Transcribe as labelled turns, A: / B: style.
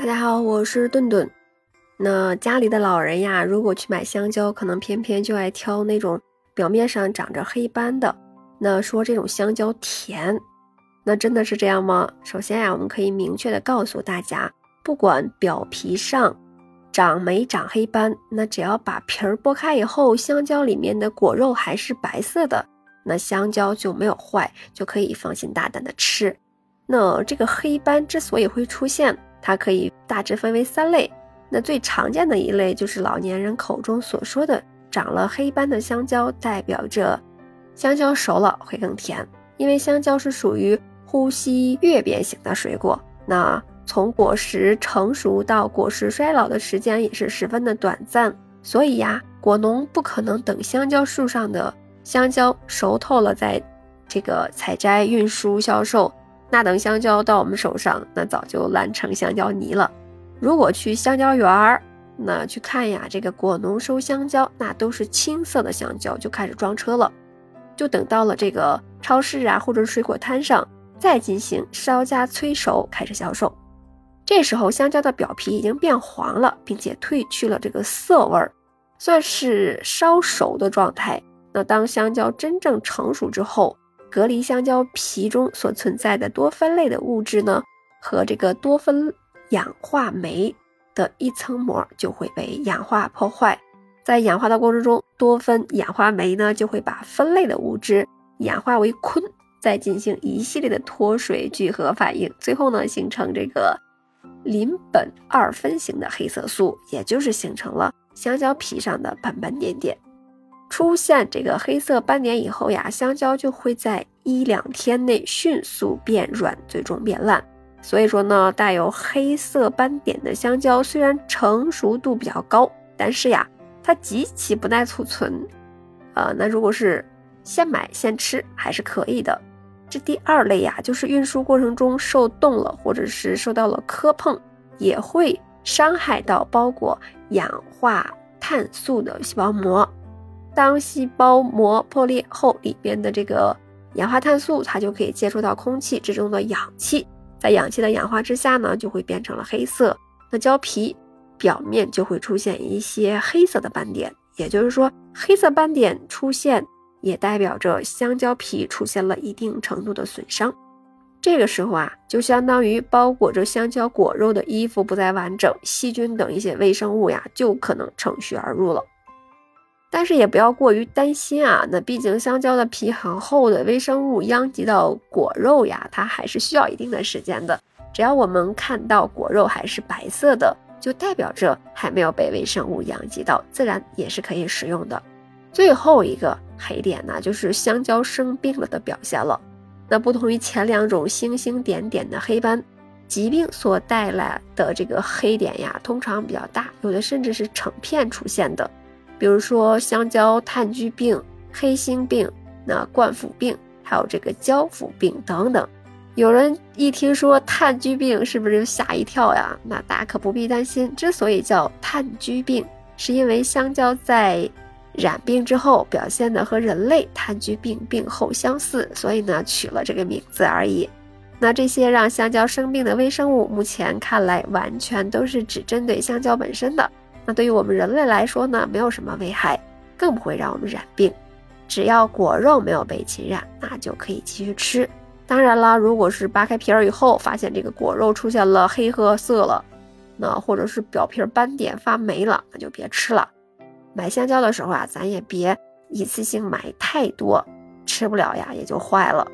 A: 大家好，我是顿顿。那家里的老人呀，如果去买香蕉，可能偏偏就爱挑那种表面上长着黑斑的。那说这种香蕉甜，那真的是这样吗？首先呀，我们可以明确的告诉大家，不管表皮上长没长黑斑，那只要把皮儿剥开以后，香蕉里面的果肉还是白色的，那香蕉就没有坏，就可以放心大胆的吃。那这个黑斑之所以会出现，它可以大致分为三类。那最常见的一类就是老年人口中所说的长了黑斑的香蕉，代表着香蕉熟了会更甜。因为香蕉是属于呼吸月变型的水果，那从果实成熟到果实衰老的时间也是十分的短暂，所以呀，果农不可能等香蕉树上的香蕉熟透了再这个采摘、运输、销售。那等香蕉到我们手上，那早就烂成香蕉泥了。如果去香蕉园儿，那去看呀，这个果农收香蕉，那都是青色的香蕉，就开始装车了。就等到了这个超市啊，或者水果摊上，再进行稍加催熟，开始销售。这时候香蕉的表皮已经变黄了，并且褪去了这个涩味儿，算是稍熟的状态。那当香蕉真正成熟之后，隔离香蕉皮中所存在的多酚类的物质呢，和这个多酚氧化酶的一层膜就会被氧化破坏。在氧化的过程中，多酚氧化酶呢就会把酚类的物质氧化为醌，再进行一系列的脱水聚合反应，最后呢形成这个邻苯二酚型的黑色素，也就是形成了香蕉皮上的斑斑点点。出现这个黑色斑点以后呀，香蕉就会在一两天内迅速变软，最终变烂。所以说呢，带有黑色斑点的香蕉虽然成熟度比较高，但是呀，它极其不耐储存。呃，那如果是现买现吃还是可以的。这第二类呀，就是运输过程中受冻了，或者是受到了磕碰，也会伤害到包裹氧化碳素的细胞膜。当细胞膜破裂后，里边的这个氧化碳素它就可以接触到空气之中的氧气，在氧气的氧化之下呢，就会变成了黑色。那胶皮表面就会出现一些黑色的斑点，也就是说，黑色斑点出现也代表着香蕉皮出现了一定程度的损伤。这个时候啊，就相当于包裹着香蕉果肉的衣服不再完整，细菌等一些微生物呀，就可能乘虚而入了。但是也不要过于担心啊，那毕竟香蕉的皮很厚的，微生物殃及到果肉呀，它还是需要一定的时间的。只要我们看到果肉还是白色的，就代表着还没有被微生物殃及到，自然也是可以食用的。最后一个黑点呢，就是香蕉生病了的表现了。那不同于前两种星星点点的黑斑，疾病所带来的这个黑点呀，通常比较大，有的甚至是成片出现的。比如说香蕉炭疽病、黑心病、那冠腐病，还有这个胶腐病等等。有人一听说炭疽病，是不是就吓一跳呀？那大可不必担心。之所以叫炭疽病，是因为香蕉在染病之后表现的和人类炭疽病病后相似，所以呢取了这个名字而已。那这些让香蕉生病的微生物，目前看来完全都是只针对香蕉本身的。那对于我们人类来说呢，没有什么危害，更不会让我们染病。只要果肉没有被侵染，那就可以继续吃。当然了，如果是扒开皮儿以后，发现这个果肉出现了黑褐色了，那或者是表皮斑点发霉了，那就别吃了。买香蕉的时候啊，咱也别一次性买太多，吃不了呀也就坏了。